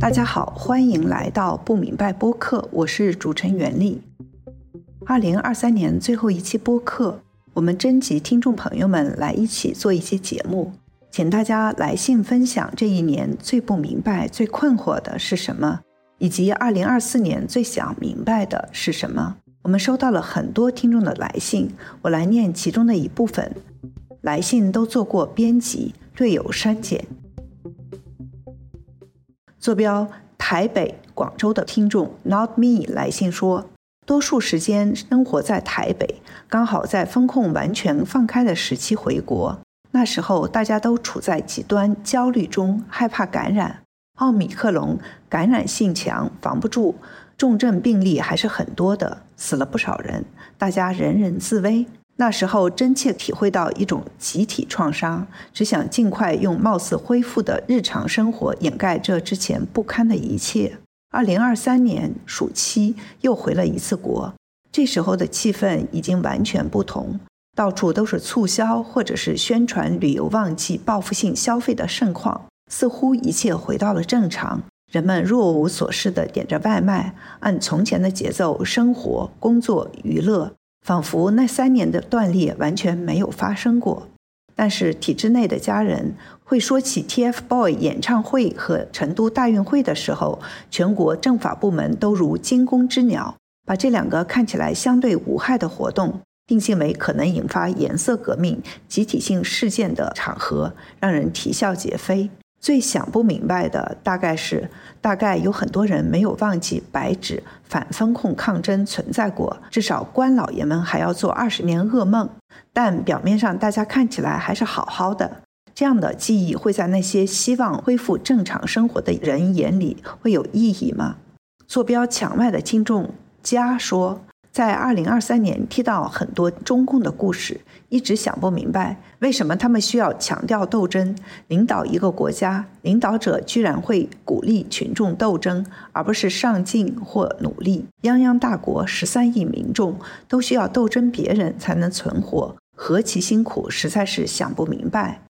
大家好，欢迎来到不明白播客，我是主持人袁丽。二零二三年最后一期播客，我们征集听众朋友们来一起做一期节目，请大家来信分享这一年最不明白、最困惑的是什么，以及二零二四年最想明白的是什么。我们收到了很多听众的来信，我来念其中的一部分。来信都做过编辑，略有删减。坐标台北、广州的听众 Not Me 来信说，多数时间生活在台北，刚好在风控完全放开的时期回国。那时候大家都处在极端焦虑中，害怕感染奥密克戎，感染性强，防不住，重症病例还是很多的，死了不少人，大家人人自危。那时候真切体会到一种集体创伤，只想尽快用貌似恢复的日常生活掩盖这之前不堪的一切。二零二三年暑期又回了一次国，这时候的气氛已经完全不同，到处都是促销或者是宣传旅游旺季、报复性消费的盛况，似乎一切回到了正常。人们若无所事地点着外卖，按从前的节奏生活、工作、娱乐。仿佛那三年的断裂完全没有发生过，但是体制内的家人会说起 TFBOY 演唱会和成都大运会的时候，全国政法部门都如惊弓之鸟，把这两个看起来相对无害的活动定性为可能引发颜色革命、集体性事件的场合，让人啼笑皆非。最想不明白的大概是，大概有很多人没有忘记白纸反风控抗争存在过，至少官老爷们还要做二十年噩梦。但表面上大家看起来还是好好的，这样的记忆会在那些希望恢复正常生活的人眼里会有意义吗？坐标墙外的听众家说。在二零二三年，听到很多中共的故事，一直想不明白为什么他们需要强调斗争，领导一个国家，领导者居然会鼓励群众斗争，而不是上进或努力。泱泱大国，十三亿民众都需要斗争，别人才能存活，何其辛苦，实在是想不明白。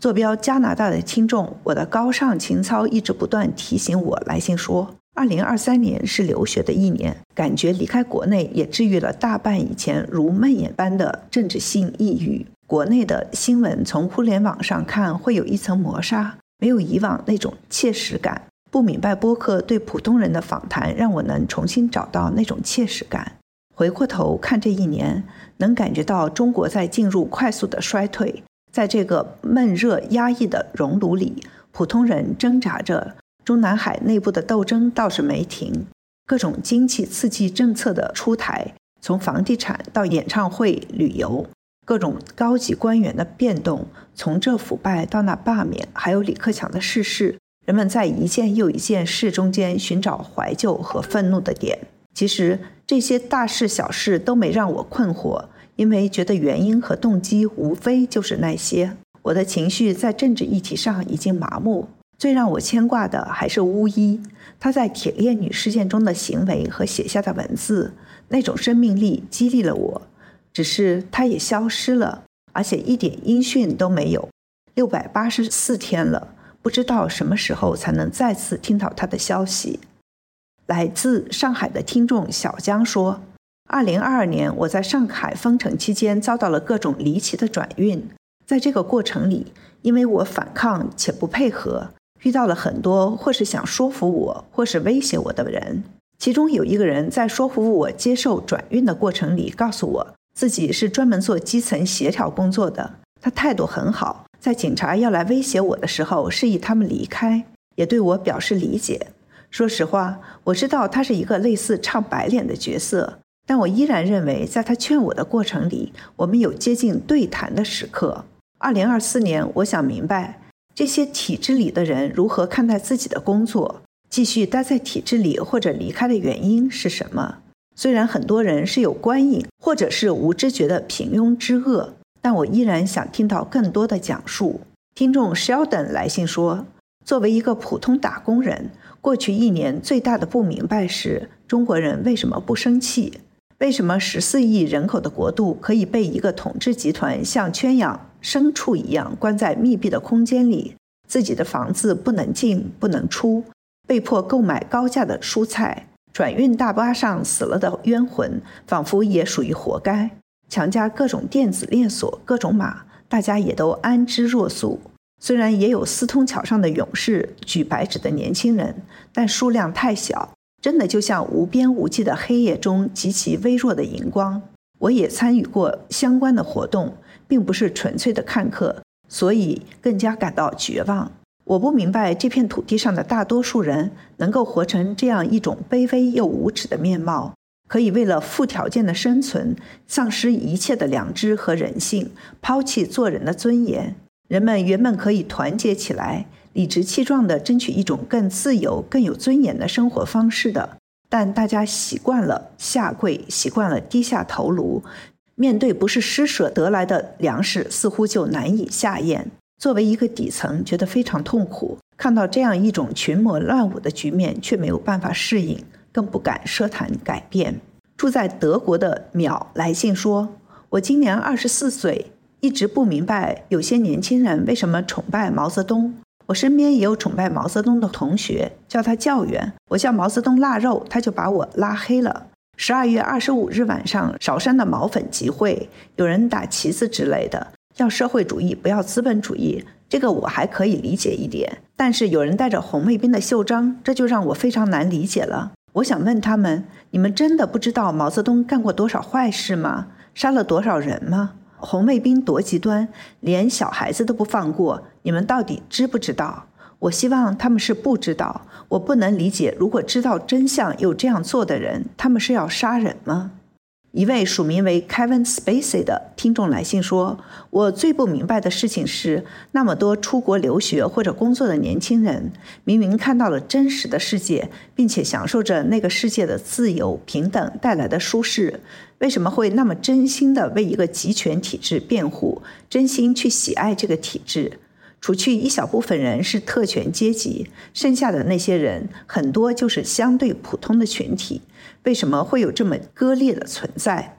坐标加拿大的听众，我的高尚情操一直不断提醒我来信说。二零二三年是留学的一年，感觉离开国内也治愈了大半以前如梦魇般的政治性抑郁。国内的新闻从互联网上看会有一层磨砂，没有以往那种切实感。不明白播客对普通人的访谈，让我能重新找到那种切实感。回过头看这一年，能感觉到中国在进入快速的衰退，在这个闷热压抑的熔炉里，普通人挣扎着。中南海内部的斗争倒是没停，各种经济刺激政策的出台，从房地产到演唱会、旅游，各种高级官员的变动，从这腐败到那罢免，还有李克强的逝世，人们在一件又一件事中间寻找怀旧和愤怒的点。其实这些大事小事都没让我困惑，因为觉得原因和动机无非就是那些。我的情绪在政治议题上已经麻木。最让我牵挂的还是巫医，他在铁链女事件中的行为和写下的文字，那种生命力激励了我。只是他也消失了，而且一点音讯都没有。六百八十四天了，不知道什么时候才能再次听到他的消息。来自上海的听众小江说：“二零二二年我在上海封城期间遭到了各种离奇的转运，在这个过程里，因为我反抗且不配合。”遇到了很多或是想说服我，或是威胁我的人。其中有一个人在说服我接受转运的过程里，告诉我自己是专门做基层协调工作的。他态度很好，在警察要来威胁我的时候，示意他们离开，也对我表示理解。说实话，我知道他是一个类似唱白脸的角色，但我依然认为，在他劝我的过程里，我们有接近对谈的时刻。二零二四年，我想明白。这些体制里的人如何看待自己的工作？继续待在体制里或者离开的原因是什么？虽然很多人是有观影或者是无知觉的平庸之恶，但我依然想听到更多的讲述。听众 Sheldon 来信说：“作为一个普通打工人，过去一年最大的不明白是中国人为什么不生气？为什么十四亿人口的国度可以被一个统治集团像圈养？”牲畜一样关在密闭的空间里，自己的房子不能进不能出，被迫购买高价的蔬菜。转运大巴上死了的冤魂，仿佛也属于活该。强加各种电子链锁，各种码，大家也都安之若素。虽然也有四通桥上的勇士，举白纸的年轻人，但数量太小，真的就像无边无际的黑夜中极其微弱的荧光。我也参与过相关的活动，并不是纯粹的看客，所以更加感到绝望。我不明白这片土地上的大多数人能够活成这样一种卑微又无耻的面貌，可以为了附条件的生存，丧失一切的良知和人性，抛弃做人的尊严。人们原本可以团结起来，理直气壮地争取一种更自由、更有尊严的生活方式的，但大家习惯了下跪，习惯了低下头颅，面对不是施舍得来的粮食，似乎就难以下咽。作为一个底层，觉得非常痛苦。看到这样一种群魔乱舞的局面，却没有办法适应，更不敢奢谈改变。住在德国的淼来信说：“我今年二十四岁，一直不明白有些年轻人为什么崇拜毛泽东。我身边也有崇拜毛泽东的同学，叫他教员。我叫毛泽东腊肉，他就把我拉黑了。十二月二十五日晚上，韶山的毛粉集会，有人打旗子之类的。”要社会主义，不要资本主义，这个我还可以理解一点。但是有人带着红卫兵的袖章，这就让我非常难理解了。我想问他们：你们真的不知道毛泽东干过多少坏事吗？杀了多少人吗？红卫兵多极端，连小孩子都不放过。你们到底知不知道？我希望他们是不知道。我不能理解，如果知道真相又这样做的人，他们是要杀人吗？一位署名为 Kevin Spacey 的听众来信说：“我最不明白的事情是，那么多出国留学或者工作的年轻人，明明看到了真实的世界，并且享受着那个世界的自由、平等带来的舒适，为什么会那么真心的为一个集权体制辩护，真心去喜爱这个体制？除去一小部分人是特权阶级，剩下的那些人很多就是相对普通的群体。”为什么会有这么割裂的存在？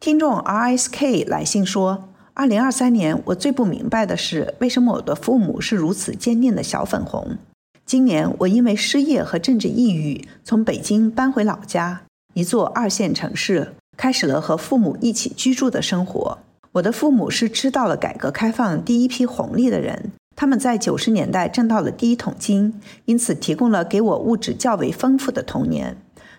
听众 R S K 来信说：“二零二三年，我最不明白的是，为什么我的父母是如此坚定的小粉红？今年，我因为失业和政治抑郁，从北京搬回老家，一座二线城市，开始了和父母一起居住的生活。我的父母是知道了改革开放第一批红利的人，他们在九十年代挣到了第一桶金，因此提供了给我物质较为丰富的童年。”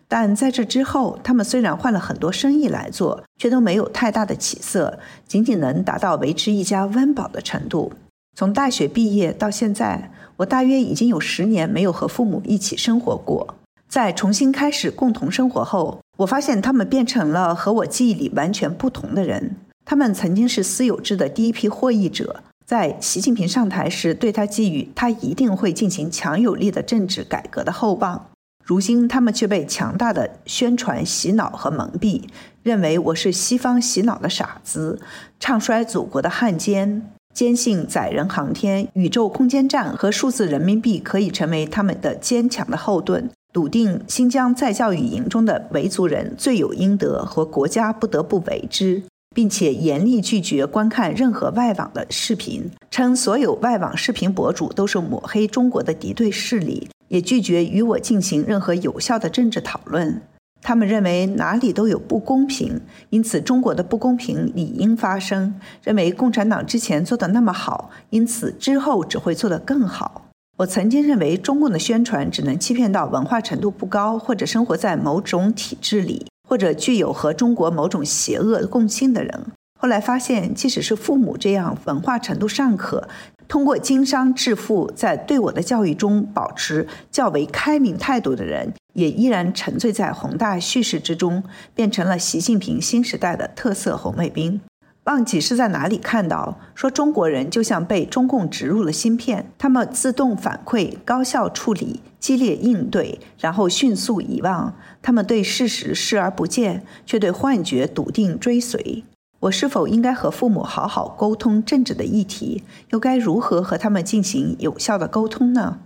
但在这之后，他们虽然换了很多生意来做，却都没有太大的起色，仅仅能达到维持一家温饱的程度。从大学毕业到现在，我大约已经有十年没有和父母一起生活过。在重新开始共同生活后，我发现他们变成了和我记忆里完全不同的人。他们曾经是私有制的第一批获益者，在习近平上台时，对他寄予他一定会进行强有力的政治改革的厚望。如今，他们却被强大的宣传洗脑和蒙蔽，认为我是西方洗脑的傻子，唱衰祖国的汉奸，坚信载人航天、宇宙空间站和数字人民币可以成为他们的坚强的后盾，笃定新疆在教育营中的维族人罪有应得和国家不得不为之，并且严厉拒绝观看任何外网的视频，称所有外网视频博主都是抹黑中国的敌对势力。也拒绝与我进行任何有效的政治讨论。他们认为哪里都有不公平，因此中国的不公平理应发生。认为共产党之前做的那么好，因此之后只会做得更好。我曾经认为中共的宣传只能欺骗到文化程度不高，或者生活在某种体制里，或者具有和中国某种邪恶共性的人。后来发现，即使是父母这样文化程度尚可。通过经商致富，在对我的教育中保持较为开明态度的人，也依然沉醉在宏大叙事之中，变成了习近平新时代的特色红卫兵。忘记是在哪里看到，说中国人就像被中共植入了芯片，他们自动反馈、高效处理、激烈应对，然后迅速遗忘。他们对事实视而不见，却对幻觉笃定追随。我是否应该和父母好好沟通政治的议题？又该如何和他们进行有效的沟通呢？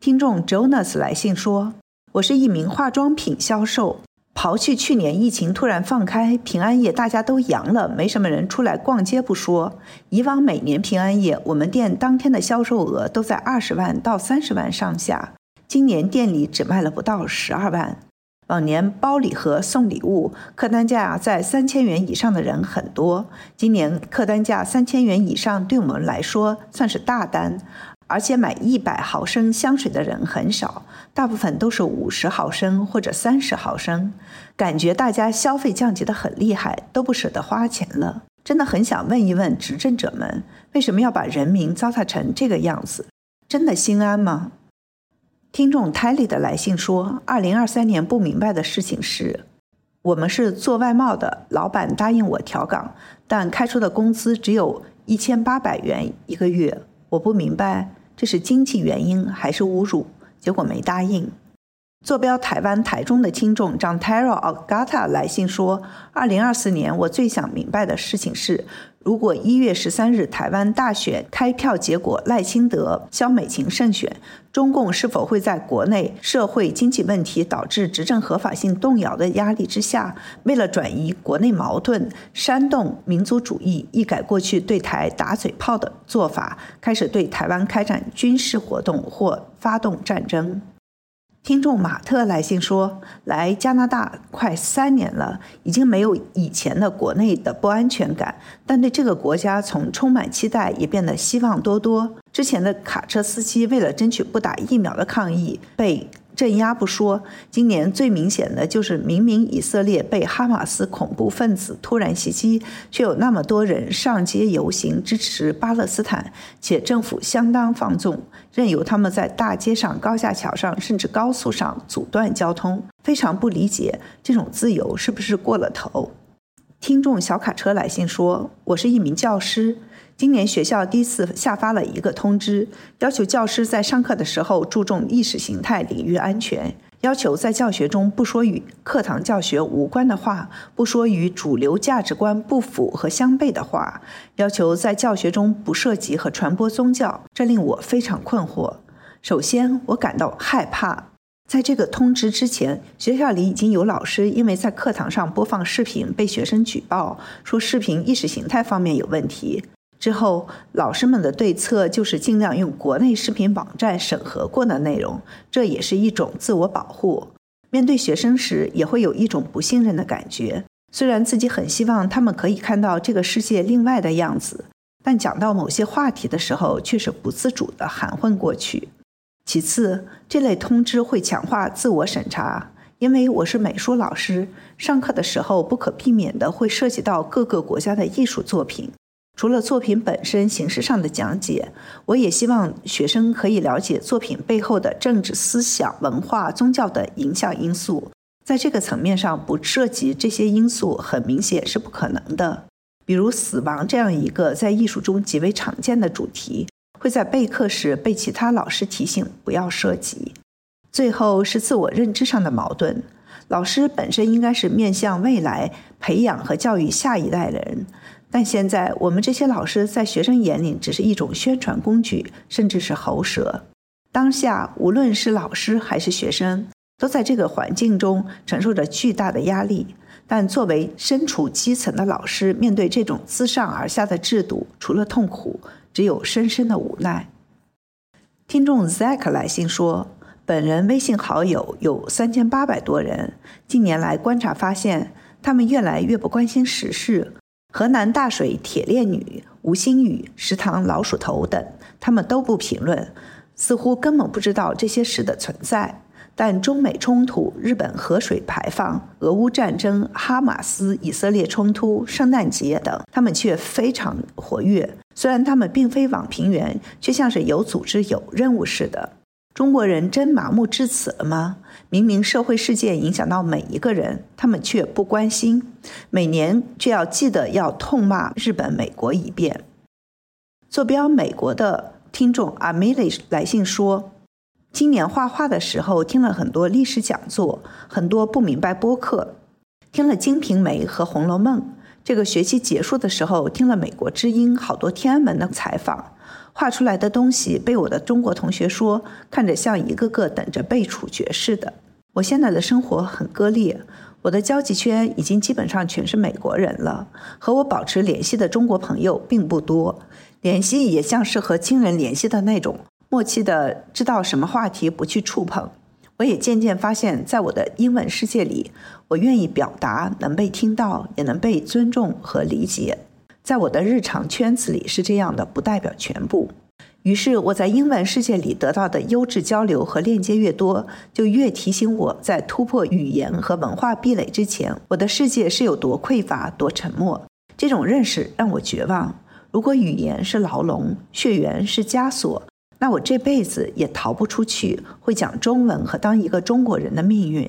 听众 Jonas 来信说：“我是一名化妆品销售，刨去去年疫情突然放开，平安夜大家都阳了，没什么人出来逛街不说。以往每年平安夜，我们店当天的销售额都在二十万到三十万上下，今年店里只卖了不到十二万。往年包礼盒送礼物，客单价在三千元以上的人很多，今年客单价三千元以上对我们来说算是大单。而且买一百毫升香水的人很少，大部分都是五十毫升或者三十毫升。感觉大家消费降级的很厉害，都不舍得花钱了。真的很想问一问执政者们，为什么要把人民糟蹋成这个样子？真的心安吗？听众泰利的来信说，二零二三年不明白的事情是，我们是做外贸的，老板答应我调岗，但开出的工资只有一千八百元一个月。我不明白这是经济原因还是侮辱，结果没答应。坐标台湾台中的听众 John Taro Agata 来信说：“二零二四年我最想明白的事情是，如果一月十三日台湾大选开票结果赖清德、萧美琴胜选，中共是否会在国内社会经济问题导致执政合法性动摇的压力之下，为了转移国内矛盾、煽动民族主义，一改过去对台打嘴炮的做法，开始对台湾开展军事活动或发动战争？”听众马特来信说：“来加拿大快三年了，已经没有以前的国内的不安全感，但对这个国家从充满期待也变得希望多多。之前的卡车司机为了争取不打疫苗的抗议被。”镇压不说，今年最明显的就是明明以色列被哈马斯恐怖分子突然袭击，却有那么多人上街游行支持巴勒斯坦，且政府相当放纵，任由他们在大街上、高架桥上甚至高速上阻断交通，非常不理解这种自由是不是过了头。听众小卡车来信说：“我是一名教师。”今年学校第一次下发了一个通知，要求教师在上课的时候注重意识形态领域安全，要求在教学中不说与课堂教学无关的话，不说与主流价值观不符和相悖的话，要求在教学中不涉及和传播宗教。这令我非常困惑。首先，我感到害怕。在这个通知之前，学校里已经有老师因为在课堂上播放视频被学生举报，说视频意识形态方面有问题。之后，老师们的对策就是尽量用国内视频网站审核过的内容，这也是一种自我保护。面对学生时，也会有一种不信任的感觉。虽然自己很希望他们可以看到这个世界另外的样子，但讲到某些话题的时候，却是不自主地含混过去。其次，这类通知会强化自我审查，因为我是美术老师，上课的时候不可避免地会涉及到各个国家的艺术作品。除了作品本身形式上的讲解，我也希望学生可以了解作品背后的政治思想、文化、宗教的影响因素。在这个层面上，不涉及这些因素，很明显是不可能的。比如死亡这样一个在艺术中极为常见的主题，会在备课时被其他老师提醒不要涉及。最后是自我认知上的矛盾。老师本身应该是面向未来，培养和教育下一代人。但现在，我们这些老师在学生眼里只是一种宣传工具，甚至是喉舌。当下，无论是老师还是学生，都在这个环境中承受着巨大的压力。但作为身处基层的老师，面对这种自上而下的制度，除了痛苦，只有深深的无奈。听众 Zack 来信说，本人微信好友有三千八百多人，近年来观察发现，他们越来越不关心时事。河南大水铁链女、吴新宇、食堂老鼠头等，他们都不评论，似乎根本不知道这些事的存在。但中美冲突、日本核水排放、俄乌战争、哈马斯以色列冲突、圣诞节等，他们却非常活跃。虽然他们并非网评员，却像是有组织、有任务似的。中国人真麻木至此了吗？明明社会事件影响到每一个人，他们却不关心。每年却要记得要痛骂日本、美国一遍。坐标美国的听众阿米莉来信说：“今年画画的时候听了很多历史讲座，很多不明白播客，听了《金瓶梅》和《红楼梦》。这个学期结束的时候，听了美国之音好多天安门的采访。”画出来的东西被我的中国同学说看着像一个个等着被处决似的。我现在的生活很割裂，我的交际圈已经基本上全是美国人了，和我保持联系的中国朋友并不多，联系也像是和亲人联系的那种，默契的知道什么话题不去触碰。我也渐渐发现，在我的英文世界里，我愿意表达，能被听到，也能被尊重和理解。在我的日常圈子里是这样的，不代表全部。于是我在英文世界里得到的优质交流和链接越多，就越提醒我在突破语言和文化壁垒之前，我的世界是有多匮乏、多沉默。这种认识让我绝望。如果语言是牢笼，血缘是枷锁，那我这辈子也逃不出去会讲中文和当一个中国人的命运。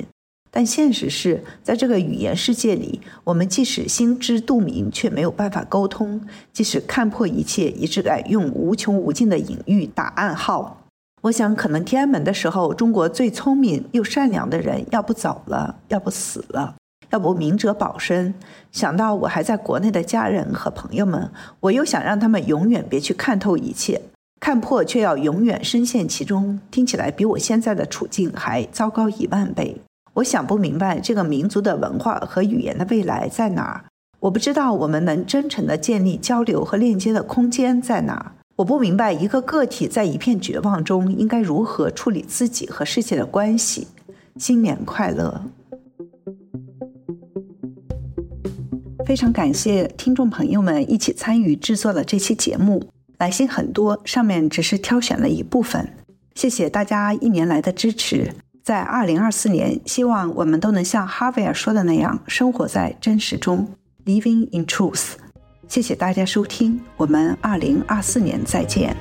但现实是在这个语言世界里，我们即使心知肚明，却没有办法沟通；即使看破一切，也只敢用无穷无尽的隐喻打暗号。我想，可能天安门的时候，中国最聪明又善良的人，要不走了，要不死了，要不明哲保身。想到我还在国内的家人和朋友们，我又想让他们永远别去看透一切，看破却要永远深陷其中。听起来比我现在的处境还糟糕一万倍。我想不明白这个民族的文化和语言的未来在哪儿。我不知道我们能真诚的建立交流和链接的空间在哪儿。我不明白一个个体在一片绝望中应该如何处理自己和世界的关系。新年快乐！非常感谢听众朋友们一起参与制作了这期节目，来信很多，上面只是挑选了一部分。谢谢大家一年来的支持。在二零二四年，希望我们都能像哈维尔说的那样，生活在真实中，living in truth。谢谢大家收听，我们二零二四年再见。